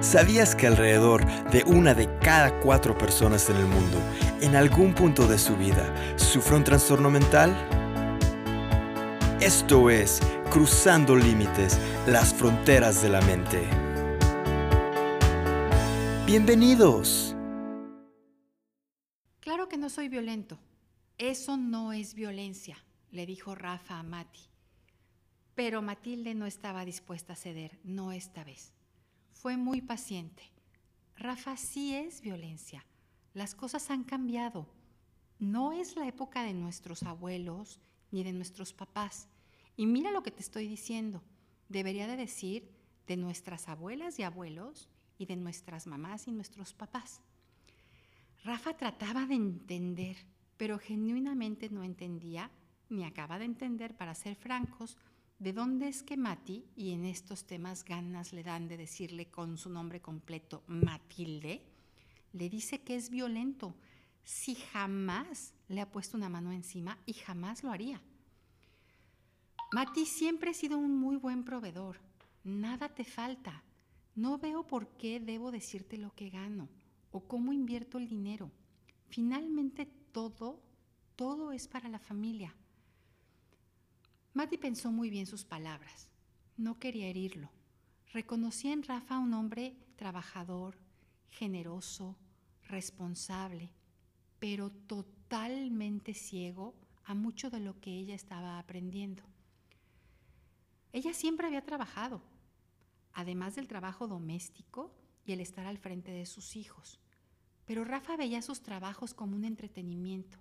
¿Sabías que alrededor de una de cada cuatro personas en el mundo, en algún punto de su vida, sufre un trastorno mental? Esto es Cruzando Límites, las fronteras de la mente. Bienvenidos. Claro que no soy violento. Eso no es violencia, le dijo Rafa a Mati. Pero Matilde no estaba dispuesta a ceder, no esta vez. Fue muy paciente. Rafa sí es violencia. Las cosas han cambiado. No es la época de nuestros abuelos ni de nuestros papás. Y mira lo que te estoy diciendo. Debería de decir de nuestras abuelas y abuelos y de nuestras mamás y nuestros papás. Rafa trataba de entender, pero genuinamente no entendía, ni acaba de entender, para ser francos, ¿De dónde es que Mati, y en estos temas ganas le dan de decirle con su nombre completo Matilde, le dice que es violento si jamás le ha puesto una mano encima y jamás lo haría? Mati siempre ha sido un muy buen proveedor. Nada te falta. No veo por qué debo decirte lo que gano o cómo invierto el dinero. Finalmente todo, todo es para la familia. Mati pensó muy bien sus palabras. No quería herirlo. Reconocía en Rafa un hombre trabajador, generoso, responsable, pero totalmente ciego a mucho de lo que ella estaba aprendiendo. Ella siempre había trabajado, además del trabajo doméstico y el estar al frente de sus hijos, pero Rafa veía sus trabajos como un entretenimiento.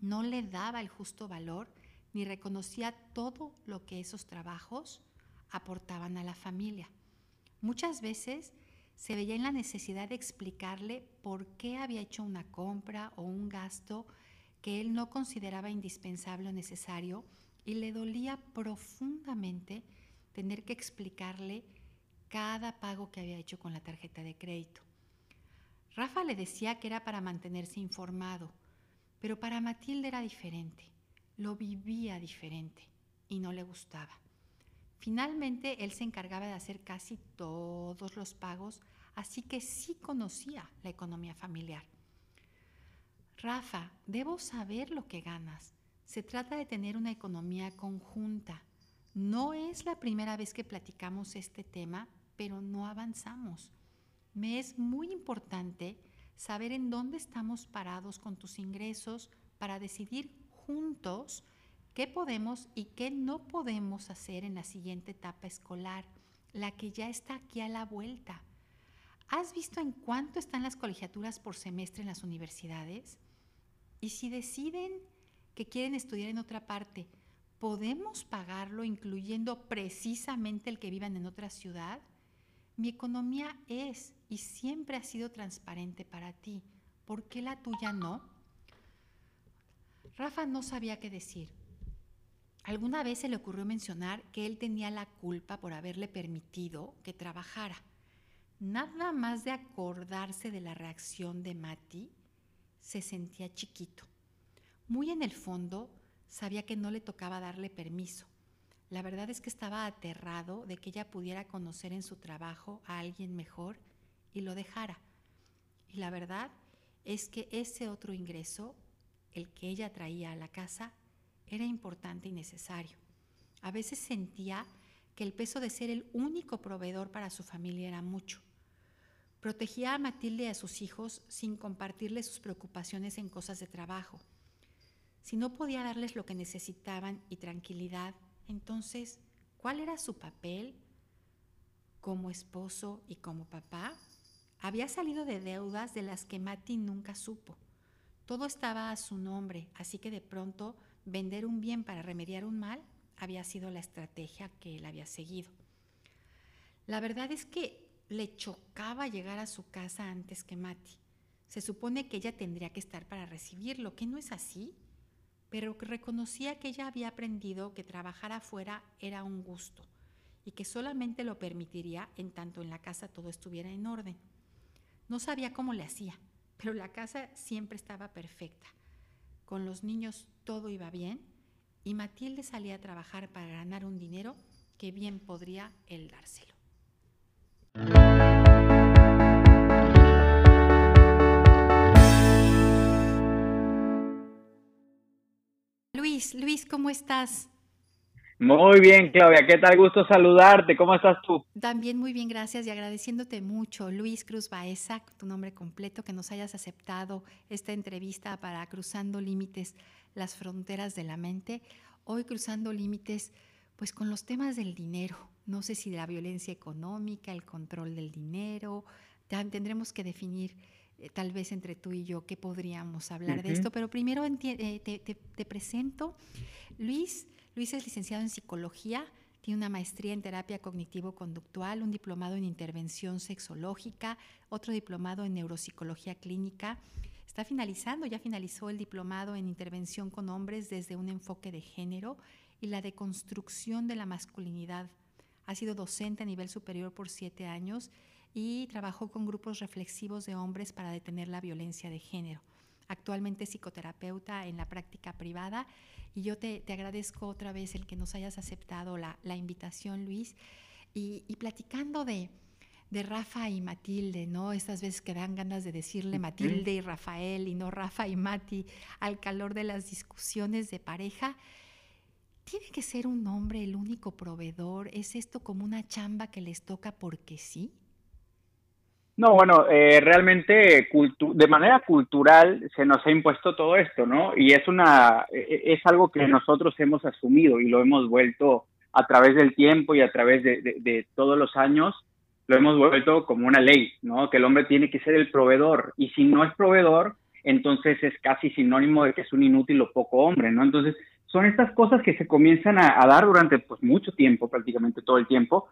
No le daba el justo valor ni reconocía todo lo que esos trabajos aportaban a la familia. Muchas veces se veía en la necesidad de explicarle por qué había hecho una compra o un gasto que él no consideraba indispensable o necesario y le dolía profundamente tener que explicarle cada pago que había hecho con la tarjeta de crédito. Rafa le decía que era para mantenerse informado, pero para Matilde era diferente lo vivía diferente y no le gustaba. Finalmente, él se encargaba de hacer casi todos los pagos, así que sí conocía la economía familiar. Rafa, debo saber lo que ganas. Se trata de tener una economía conjunta. No es la primera vez que platicamos este tema, pero no avanzamos. Me es muy importante saber en dónde estamos parados con tus ingresos para decidir juntos qué podemos y qué no podemos hacer en la siguiente etapa escolar, la que ya está aquí a la vuelta. ¿Has visto en cuánto están las colegiaturas por semestre en las universidades? Y si deciden que quieren estudiar en otra parte, ¿podemos pagarlo incluyendo precisamente el que vivan en otra ciudad? Mi economía es y siempre ha sido transparente para ti. ¿Por qué la tuya no? Rafa no sabía qué decir. Alguna vez se le ocurrió mencionar que él tenía la culpa por haberle permitido que trabajara. Nada más de acordarse de la reacción de Mati, se sentía chiquito. Muy en el fondo, sabía que no le tocaba darle permiso. La verdad es que estaba aterrado de que ella pudiera conocer en su trabajo a alguien mejor y lo dejara. Y la verdad es que ese otro ingreso el que ella traía a la casa era importante y necesario. A veces sentía que el peso de ser el único proveedor para su familia era mucho. Protegía a Matilde y a sus hijos sin compartirles sus preocupaciones en cosas de trabajo. Si no podía darles lo que necesitaban y tranquilidad, entonces, ¿cuál era su papel como esposo y como papá? Había salido de deudas de las que Mati nunca supo. Todo estaba a su nombre, así que de pronto vender un bien para remediar un mal había sido la estrategia que él había seguido. La verdad es que le chocaba llegar a su casa antes que Mati. Se supone que ella tendría que estar para recibirlo, que no es así, pero reconocía que ella había aprendido que trabajar afuera era un gusto y que solamente lo permitiría en tanto en la casa todo estuviera en orden. No sabía cómo le hacía, pero la casa siempre estaba perfecta. Con los niños todo iba bien y Matilde salía a trabajar para ganar un dinero que bien podría él dárselo. Luis, Luis, ¿cómo estás? Muy bien, Claudia, ¿qué tal? Gusto saludarte. ¿Cómo estás tú? También muy bien, gracias y agradeciéndote mucho, Luis Cruz Baeza, tu nombre completo, que nos hayas aceptado esta entrevista para Cruzando Límites, las fronteras de la mente. Hoy cruzando límites, pues con los temas del dinero. No sé si de la violencia económica, el control del dinero. Tendremos que definir eh, tal vez entre tú y yo qué podríamos hablar de esto, pero primero eh, te presento. Luis Luis es licenciado en psicología, tiene una maestría en terapia cognitivo-conductual, un diplomado en intervención sexológica, otro diplomado en neuropsicología clínica. Está finalizando, ya finalizó el diplomado en intervención con hombres desde un enfoque de género y la deconstrucción de la masculinidad. Ha sido docente a nivel superior por siete años y trabajó con grupos reflexivos de hombres para detener la violencia de género. Actualmente psicoterapeuta en la práctica privada y yo te, agradezco otra vez el que nos hayas aceptado la, invitación, Luis. Y, platicando de, de, Rafa y Matilde, ¿no? Estas veces que dan ganas de decirle Matilde y Rafael y no Rafa y Mati al calor de las discusiones de pareja. ¿Tiene que ser un hombre el único proveedor? ¿Es esto como una chamba que les toca porque sí? No, bueno, eh, realmente de manera cultural se nos ha impuesto todo esto, ¿no? Y es una e, e, es algo que nosotros hemos asumido y lo hemos vuelto a través del tiempo y a través de, todos los años lo hemos vuelto como una ley, ¿no? Que el hombre tiene que ser el proveedor y si no es proveedor, entonces es casi sinónimo de que es un inútil o poco hombre, ¿no? Entonces son estas cosas que se comienzan a, a dar durante pues mucho tiempo, prácticamente todo el tiempo,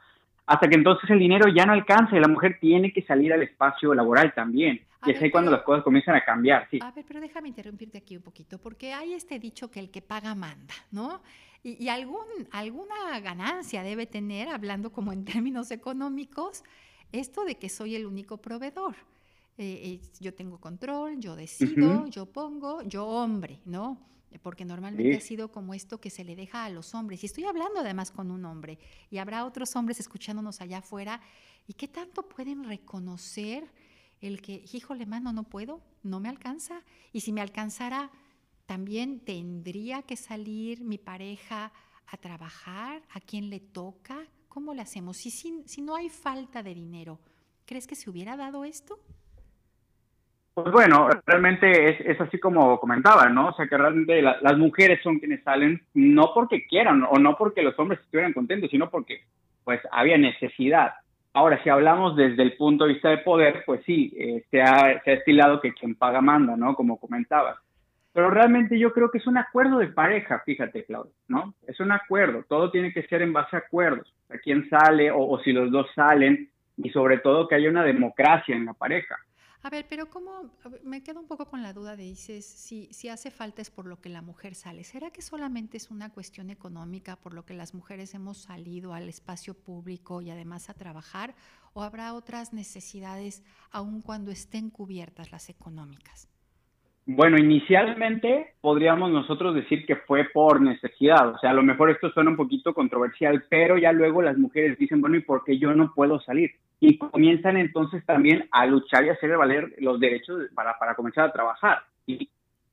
hasta que entonces el dinero ya no alcanza y la mujer tiene que salir al espacio laboral también. y es ahí cuando las cosas comienzan a cambiar, sí. A ver, pero déjame interrumpirte aquí un poquito, porque hay este dicho que el que paga manda, ¿no? Y, algún, alguna ganancia debe tener, hablando como en términos económicos, esto de que soy el único proveedor. Eh, eh, yo tengo control, yo decido, yo pongo, yo hombre, ¿no? porque normalmente ha sido como esto que se le deja a los hombres. Y estoy hablando además con un hombre, y habrá otros hombres escuchándonos allá afuera, ¿y qué tanto pueden reconocer el que, híjole, mano, no puedo, no me alcanza? Y si me alcanzara, también tendría que salir mi pareja a trabajar, a quién le toca, ¿cómo le hacemos? Si, si, si no hay falta de dinero, ¿crees que se hubiera dado esto? Pues bueno, realmente es, es, así como comentaba, ¿no? O sea, que realmente las mujeres son quienes salen no porque quieran o no porque los hombres estuvieran contentos, sino porque pues había necesidad. Ahora, si hablamos desde el punto de vista de poder, pues sí, eh, se, ha, se ha estilado que quien paga manda, ¿no? Como comentabas. Pero realmente yo creo que es un acuerdo de pareja, fíjate, Claudio, ¿no? Es un acuerdo, todo tiene que ser en base a acuerdos, a quién sale o, o si los dos salen y sobre todo que haya una democracia en la pareja. A ver, pero ¿cómo? Me quedo un poco con la duda de dices, si, si hace falta es por lo que la mujer sale. ¿Será que solamente es una cuestión económica por lo que las mujeres hemos salido al espacio público y además a trabajar? ¿O habrá otras necesidades aun cuando estén cubiertas las económicas? Bueno, inicialmente podríamos nosotros decir que fue por necesidad, o sea, a lo mejor esto suena un poquito controversial, pero ya luego las mujeres dicen, bueno, ¿y por qué yo no puedo salir? Y comienzan entonces también a luchar y hacer valer los derechos para, para comenzar a trabajar.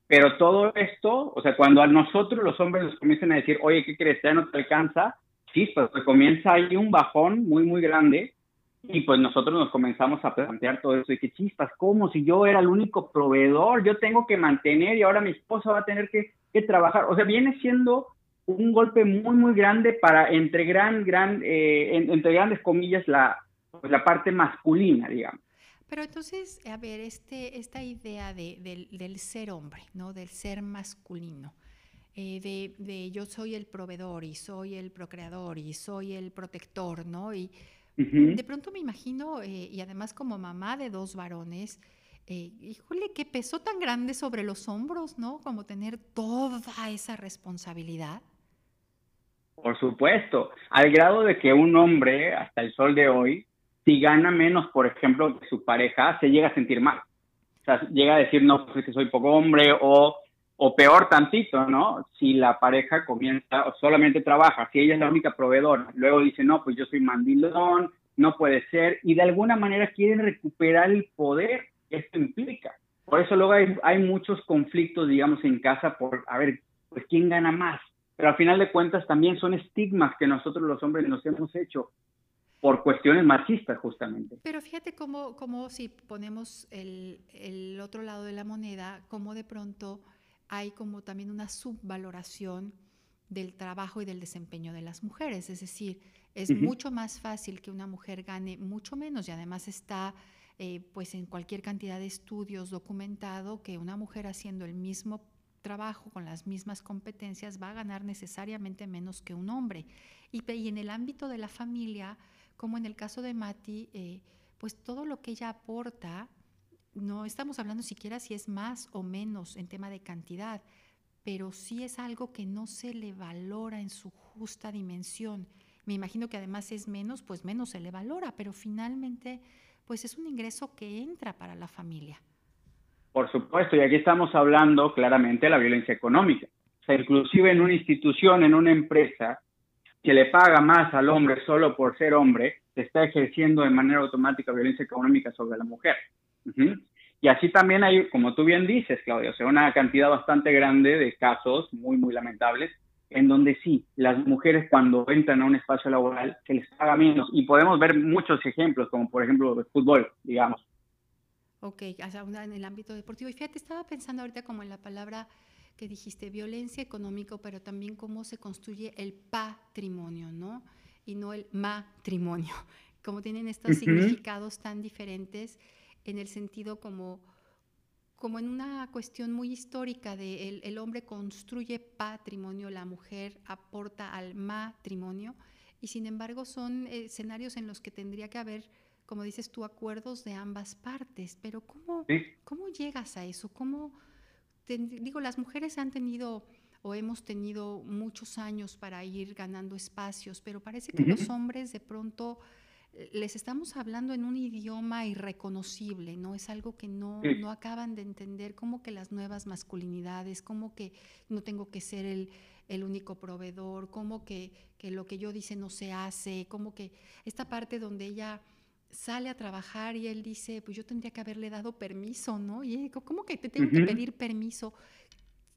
pero todo esto, o sea, cuando a nosotros los hombres nos comienzan a decir, oye, ¿qué crees? Ya no te alcanza, sí, pues, pues comienza ahí un bajón muy, muy grande y pues nosotros nos comenzamos a plantear todo eso y que chispas, ¿cómo? Si yo era el único proveedor, yo tengo que mantener y ahora mi esposa va a tener que, trabajar. O sea, viene siendo un golpe muy, muy grande para, entre gran, gran, eh, entre grandes comillas, la, pues, la parte masculina, digamos. Pero entonces, a ver, este, esta idea de, del, ser hombre, ¿no? Del ser masculino, eh, de, de, yo soy el proveedor y soy el procreador y soy el protector, ¿no? Y de pronto me imagino, eh, y además como mamá de dos varones, eh, híjole, qué peso tan grande sobre los hombros, ¿no? Como tener toda esa responsabilidad. Por supuesto, al grado de que un hombre, hasta el sol de hoy, si gana menos, por ejemplo, que su pareja, se llega a sentir mal. O sea, llega a decir, no, pues es que soy poco hombre, o o peor tantito, ¿no? Si la pareja comienza o solamente trabaja, si ella es la única proveedora, luego dice, no, pues yo soy mandilón, no puede ser, y de alguna manera quieren recuperar el poder que esto implica. Por eso luego hay, muchos conflictos, digamos, en casa por, a ver, pues quién gana más. Pero al final de cuentas también son estigmas que nosotros los hombres nos hemos hecho por cuestiones machistas justamente. Pero fíjate cómo, cómo si ponemos el, el, otro lado de la moneda, cómo de pronto hay como también una subvaloración del trabajo y del desempeño de las mujeres. Es decir, es mucho más fácil que una mujer gane mucho menos y además está eh, pues en cualquier cantidad de estudios documentado que una mujer haciendo el mismo trabajo con las mismas competencias va a ganar necesariamente menos que un hombre. Y, y en el ámbito de la familia, como en el caso de Mati, eh, pues todo lo que ella aporta, no estamos hablando siquiera si es más o menos en tema de cantidad, pero sí es algo que no se le valora en su justa dimensión. Me imagino que además es menos, pues menos se le valora, pero finalmente pues es un ingreso que entra para la familia. Por supuesto, y aquí estamos hablando claramente de la violencia económica. O sea, inclusive en una institución, en una empresa, que le paga más al hombre solo por ser hombre, se está ejerciendo de manera automática violencia económica sobre la mujer. Y así también hay, como tú bien dices, Claudia, o sea, una cantidad bastante grande de casos muy, muy lamentables en donde sí, las mujeres cuando entran a un espacio laboral se les paga menos. Y podemos ver muchos ejemplos, como por ejemplo el fútbol, digamos. Ok, en el ámbito deportivo. Y fíjate, estaba pensando ahorita como en la palabra que dijiste, violencia económica, pero también cómo se construye el patrimonio, ¿no? Y no el matrimonio, como tienen estos significados tan diferentes en el sentido como como en una cuestión muy histórica de el, hombre construye patrimonio, la mujer aporta al matrimonio, y sin embargo son escenarios en los que tendría que haber, como dices tú, acuerdos de ambas partes. Pero ¿cómo, ¿cómo llegas a eso? ¿Cómo, digo, las mujeres han tenido o hemos tenido muchos años para ir ganando espacios, pero parece que los hombres de pronto les estamos hablando en un idioma irreconocible, ¿no? Es algo que no, no acaban de entender, como que las nuevas masculinidades, como que no tengo que ser el, el único proveedor, como que, que, lo que yo dice no se hace, como que esta parte donde ella sale a trabajar y él dice, pues yo tendría que haberle dado permiso, ¿no? Y ¿cómo que te tengo que pedir permiso?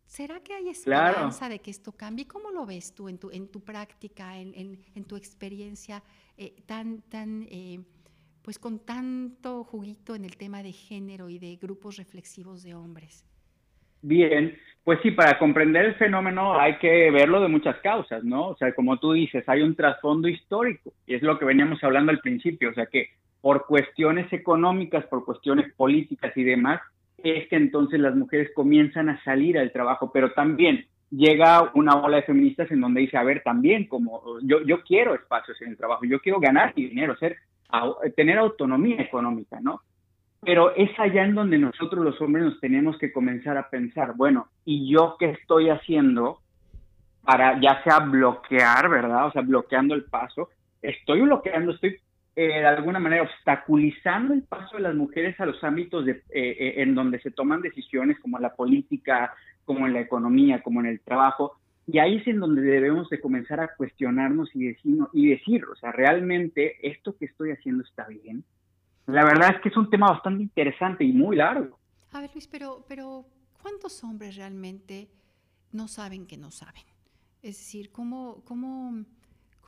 ¿Será que hay esperanza de que esto cambie? ¿Cómo lo ves tú en tu, en tu práctica, en, en, en tu experiencia eh, tan, tan, eh, pues con tanto juguito en el tema de género y de grupos reflexivos de hombres? Bien, pues sí, para comprender el fenómeno hay que verlo de muchas causas, ¿no? O sea, como tú dices, hay un trasfondo histórico y es lo que veníamos hablando al principio, o sea que por cuestiones económicas, por cuestiones políticas y demás, es que entonces las mujeres comienzan a salir al trabajo, pero también llega una ola de feministas en donde dice, a ver, también como yo, yo quiero espacios en el trabajo, yo quiero ganar dinero, ser, tener autonomía económica, ¿no? Pero es allá en donde nosotros los hombres nos tenemos que comenzar a pensar, bueno, ¿y yo qué estoy haciendo para ya sea bloquear, ¿verdad? O sea, bloqueando el paso. Estoy bloqueando, estoy eh, de alguna manera obstaculizando el paso de las mujeres a los ámbitos de, eh, eh, en donde se toman decisiones como la política, como en la economía, como en el trabajo. Y ahí es en donde debemos de comenzar a cuestionarnos y y decir, o sea, realmente esto que estoy haciendo está bien. La verdad es que es un tema bastante interesante y muy largo. A ver, Luis, pero, pero ¿cuántos hombres realmente no saben que no saben? Es decir, ¿cómo, cómo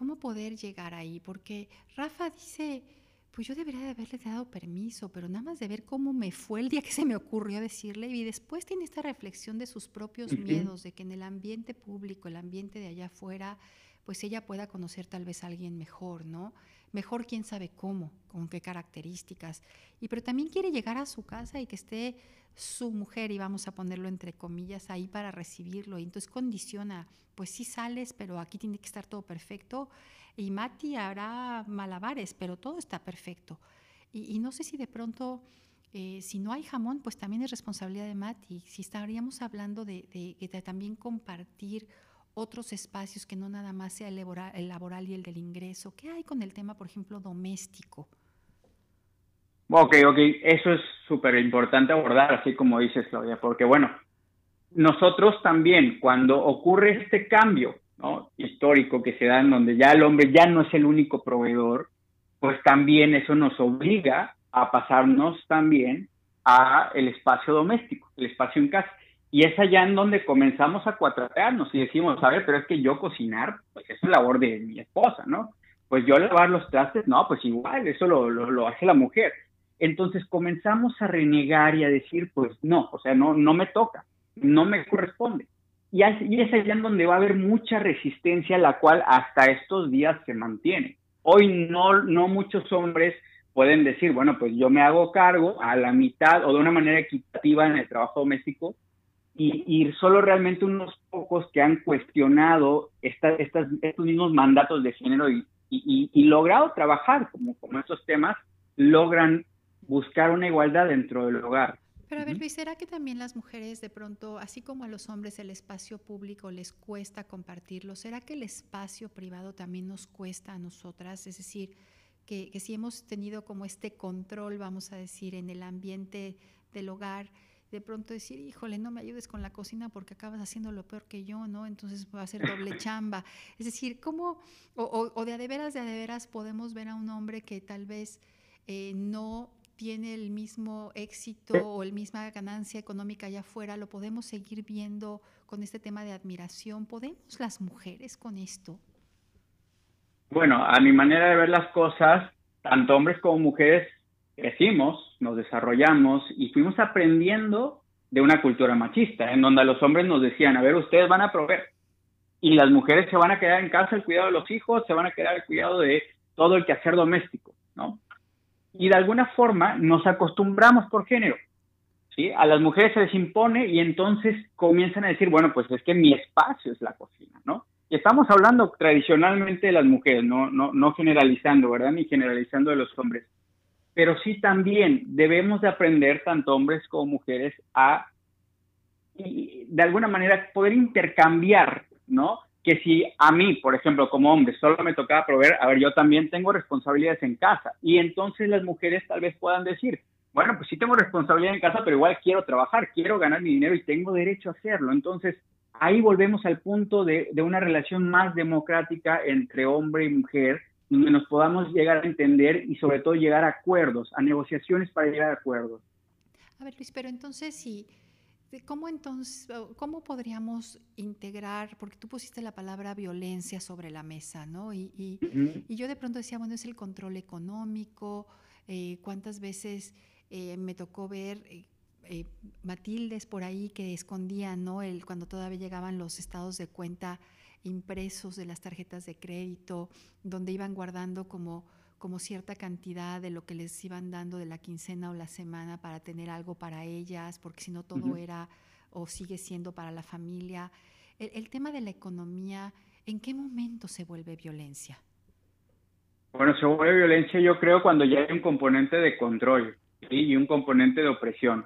¿Cómo poder llegar ahí? Porque Rafa dice, pues yo debería de haberle dado permiso, pero nada más de ver cómo me fue el día que se me ocurrió decirle y después tiene esta reflexión de sus propios miedos, de que en el ambiente público, el ambiente de allá afuera, pues ella pueda conocer tal vez a alguien mejor, ¿no? Mejor quién sabe cómo, con qué características. Y pero también quiere llegar a su casa y que esté su mujer, y vamos a ponerlo entre comillas, ahí para recibirlo. Y entonces condiciona, pues sí sales, pero aquí tiene que estar todo perfecto. Y Mati hará malabares, pero todo está perfecto. Y, no sé si de pronto, eh, si no hay jamón, pues también es responsabilidad de Mati. Si estaríamos hablando de, de, también compartir otros espacios que no nada más sea el laboral, y el del ingreso. ¿Qué hay con el tema, por ejemplo, doméstico? Ok, ok, eso es súper importante abordar, así como dices, Claudia, porque bueno, nosotros también, cuando ocurre este cambio histórico que se da en donde ya el hombre ya no es el único proveedor, pues también eso nos obliga a pasarnos también a el espacio doméstico, el espacio en casa. Y es allá en donde comenzamos a cuatrapearnos y decimos, a ver, pero es que yo cocinar, pues es labor de mi esposa, ¿no? Pues yo lavar los trastes, no, pues igual, eso lo, lo, hace la mujer. Entonces comenzamos a renegar y a decir, pues no, o sea, no, no me toca, no me corresponde. Y, y es allá en donde va a haber mucha resistencia, la cual hasta estos días se mantiene. Hoy no, no muchos hombres pueden decir, bueno, pues yo me hago cargo a la mitad o de una manera equitativa en el trabajo doméstico y, solo realmente unos pocos que han cuestionado estas, estos mismos mandatos de género y, y, logrado trabajar como, como estos temas, logran buscar una igualdad dentro del hogar. Pero a ver, Luis, ¿será que también las mujeres de pronto, así como a los hombres el espacio público les cuesta compartirlo, ¿será que el espacio privado también nos cuesta a nosotras? Es decir, que, que si hemos tenido como este control, vamos a decir, en el ambiente del hogar, de pronto decir, híjole, no me ayudes con la cocina porque acabas haciendo lo peor que yo, ¿no? Entonces va a ser doble chamba. Es decir, ¿cómo, o, de a de veras, de a de veras podemos ver a un hombre que tal vez eh, no tiene el mismo éxito o la misma ganancia económica allá afuera, lo podemos seguir viendo con este tema de admiración. ¿Podemos las mujeres con esto? Bueno, a mi manera de ver las cosas, tanto hombres como mujeres crecimos, nos desarrollamos y fuimos aprendiendo de una cultura machista, en donde los hombres nos decían, a ver, ustedes van a proveer y las mujeres se van a quedar en casa el cuidado de los hijos, se van a quedar el cuidado de todo el quehacer doméstico, ¿no? Y de alguna forma nos acostumbramos por género, ¿sí? A las mujeres se les impone y entonces comienzan a decir, bueno, pues es que mi espacio es la cocina, ¿no? Y estamos hablando tradicionalmente de las mujeres, no, no, no generalizando, ¿verdad? Ni generalizando de los hombres pero sí también debemos de aprender, tanto hombres como mujeres, a y de alguna manera poder intercambiar, ¿no? Que si a mí, por ejemplo, como hombre, solo me tocaba proveer, a ver, yo también tengo responsabilidades en casa. Y entonces las mujeres tal vez puedan decir, bueno, pues sí tengo responsabilidad en casa, pero igual quiero trabajar, quiero ganar mi dinero y tengo derecho a hacerlo. Entonces, ahí volvemos al punto de, de una relación más democrática entre hombre y mujer, nos podamos llegar a entender y sobre todo llegar a acuerdos, a negociaciones para llegar a acuerdos. A ver, Luis, pero entonces sí, ¿cómo entonces, cómo podríamos integrar, porque tú pusiste la palabra violencia sobre la mesa, ¿no? Y, y, yo de pronto decía, bueno, es el control económico, eh, cuántas veces eh, me tocó ver eh, eh, Matildes por ahí que escondían, ¿no? El, cuando todavía llegaban los estados de cuenta impresos de las tarjetas de crédito, donde iban guardando como, como cierta cantidad de lo que les iban dando de la quincena o la semana para tener algo para ellas, porque si no todo era o sigue siendo para la familia. El, tema de la economía, ¿en qué momento se vuelve violencia? Bueno, se vuelve violencia yo creo cuando ya hay un componente de control y un componente de opresión.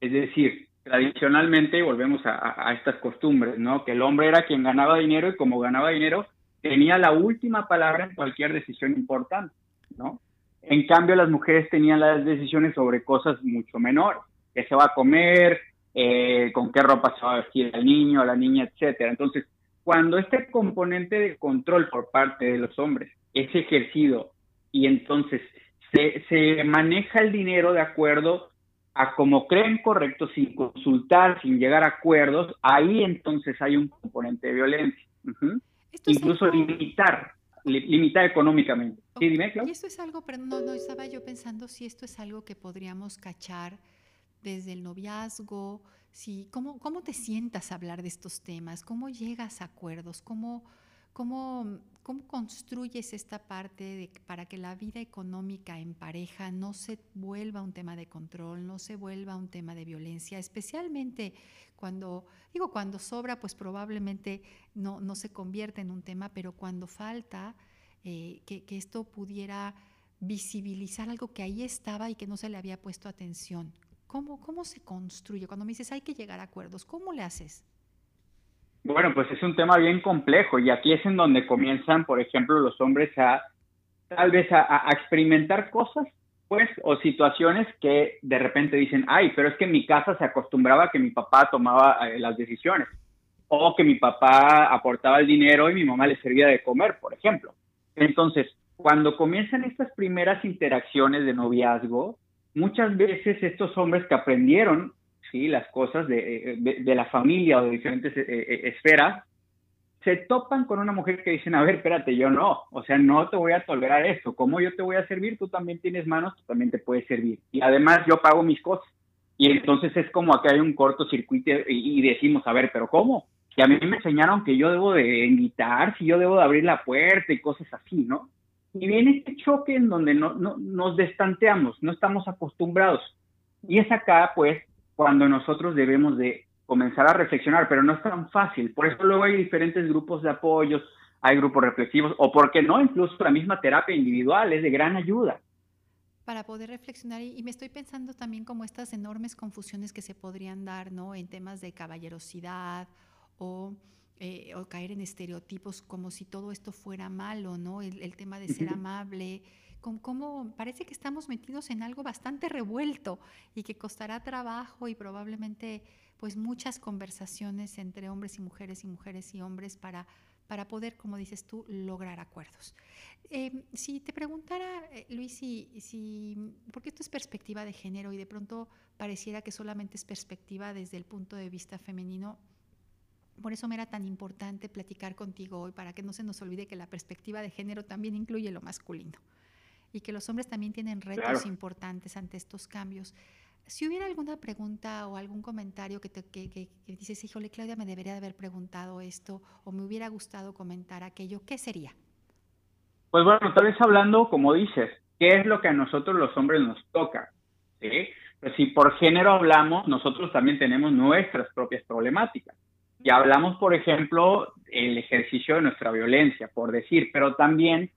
Es decir, tradicionalmente, volvemos a, estas costumbres, ¿no? Que el hombre era quien ganaba dinero y como ganaba dinero, tenía la última palabra en cualquier decisión importante, ¿no? En cambio, las mujeres tenían las decisiones sobre cosas mucho menores, qué se va a comer, eh, con qué ropa se va a vestir el niño, la niña, etcétera. Entonces, cuando este componente de control por parte de los hombres es ejercido y entonces se, se maneja el dinero de acuerdo a como creen correcto, sin consultar, sin llegar a acuerdos, ahí entonces hay un componente de violencia. Incluso limitar, limitar económicamente. Sí, dime, Y esto es algo, pero no, no, estaba yo pensando si esto es algo que podríamos cachar desde el noviazgo, si, ¿cómo, ¿cómo te sientas a hablar de estos temas? ¿Cómo llegas a acuerdos? ¿Cómo, cómo ¿Cómo construyes esta parte de, para que la vida económica en pareja no se vuelva un tema de control, no se vuelva un tema de violencia, especialmente cuando, digo, cuando sobra, pues probablemente no, no se convierte en un tema, pero cuando falta, eh, que, que esto pudiera visibilizar algo que ahí estaba y que no se le había puesto atención. ¿Cómo, ¿Cómo se construye? Cuando me dices hay que llegar a acuerdos, ¿cómo le haces? Bueno, pues es un tema bien complejo y aquí es en donde comienzan, por ejemplo, los hombres a tal vez a, experimentar cosas, pues, o situaciones que de repente dicen, ay, pero es que en mi casa se acostumbraba a que mi papá tomaba eh, las decisiones, o que mi papá aportaba el dinero y mi mamá le servía de comer, por ejemplo. Entonces, cuando comienzan estas primeras interacciones de noviazgo, muchas veces estos hombres que aprendieron ¿sí? las cosas de, de, la familia o de diferentes esferas, se topan con una mujer que dicen, a ver, espérate, yo no, o sea, no te voy a tolerar esto, como yo te voy a servir, tú también tienes manos, tú también te puedes servir. Y además yo pago mis cosas. Y entonces es como que hay un cortocircuito y, y decimos, a ver, pero ¿cómo? Que a mí me enseñaron que yo debo de invitar, si yo debo de abrir la puerta y cosas así, ¿no? Y viene este choque en donde no, no, nos destanteamos, no estamos acostumbrados. Y es acá, pues, cuando nosotros debemos de comenzar a reflexionar, pero no es tan fácil. Por eso luego hay diferentes grupos de apoyos, hay grupos reflexivos, o porque no, incluso la misma terapia individual es de gran ayuda. Para poder reflexionar, y me estoy pensando también como estas enormes confusiones que se podrían dar, ¿no? En temas de caballerosidad o, eh, o caer en estereotipos como si todo esto fuera malo, ¿no? El, tema de ser amable, como, parece que estamos metidos en algo bastante revuelto y que costará trabajo y probablemente pues muchas conversaciones entre hombres y mujeres y mujeres y hombres para, para poder, como dices tú, lograr acuerdos. Em, si te preguntara, eh, Luis, si, si, porque esto es perspectiva de género y de pronto pareciera que solamente es perspectiva desde el punto de vista femenino, por eso me era tan importante platicar contigo hoy, para que no se nos olvide que la perspectiva de género también incluye lo masculino y que los hombres también tienen retos importantes ante estos cambios. Si hubiera alguna pregunta o algún comentario que, te, que, que, dices, híjole, Claudia, me debería de haber preguntado esto o me hubiera gustado comentar aquello, ¿qué sería? Pues bueno, tal vez hablando, como dices, ¿qué es lo que a nosotros los hombres nos toca? ¿Sí? Pues si por género hablamos, nosotros también tenemos nuestras propias problemáticas. Y hablamos, por ejemplo, el ejercicio de nuestra violencia, por decir, pero también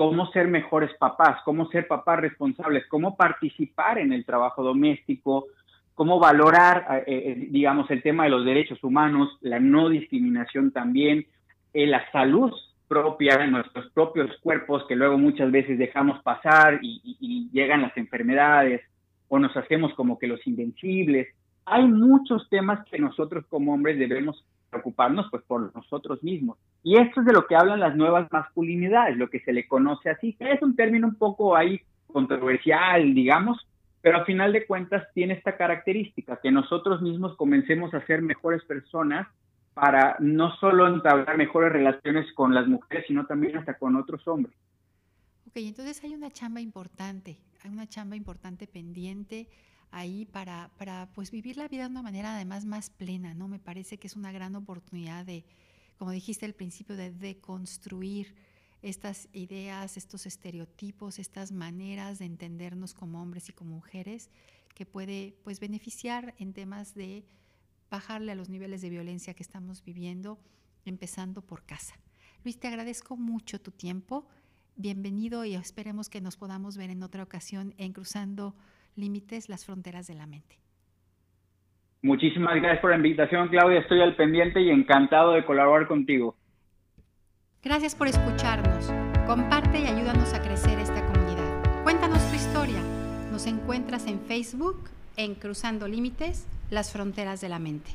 cómo ser mejores papás, cómo ser papás responsables, cómo participar en el trabajo doméstico, cómo valorar, eh, eh, digamos, el tema de los derechos humanos, la no discriminación también, eh, la salud propia de nuestros propios cuerpos que luego muchas veces dejamos pasar y, y llegan las enfermedades o nos hacemos como que los invencibles. Hay muchos temas que nosotros como hombres debemos preocuparnos pues por nosotros mismos. Y esto es de lo que hablan las nuevas masculinidades, lo que se le conoce así, es un término un poco ahí controversial, digamos, pero a final de cuentas tiene esta característica, que nosotros mismos comencemos a ser mejores personas para no solo entablar mejores relaciones con las mujeres, sino también hasta con otros hombres. Ok, entonces hay una chamba importante, hay una chamba importante pendiente ahí para, para pues vivir la vida de una manera además más plena, ¿no? Me parece que es una gran oportunidad de, como dijiste al principio, de deconstruir estas ideas, estos estereotipos, estas maneras de entendernos como hombres y como mujeres, que puede pues beneficiar en temas de bajarle a los niveles de violencia que estamos viviendo, empezando por casa. Luis, te agradezco mucho tu tiempo. Bienvenido y esperemos que nos podamos ver en otra ocasión en Cruzando límites, las fronteras de la mente. Muchísimas gracias por la invitación, Claudia. Estoy al pendiente y encantado de colaborar contigo. Gracias por escucharnos. Comparte y ayúdanos a crecer esta comunidad. Cuéntanos tu historia. Nos encuentras en Facebook en Cruzando Límites, las fronteras de la mente.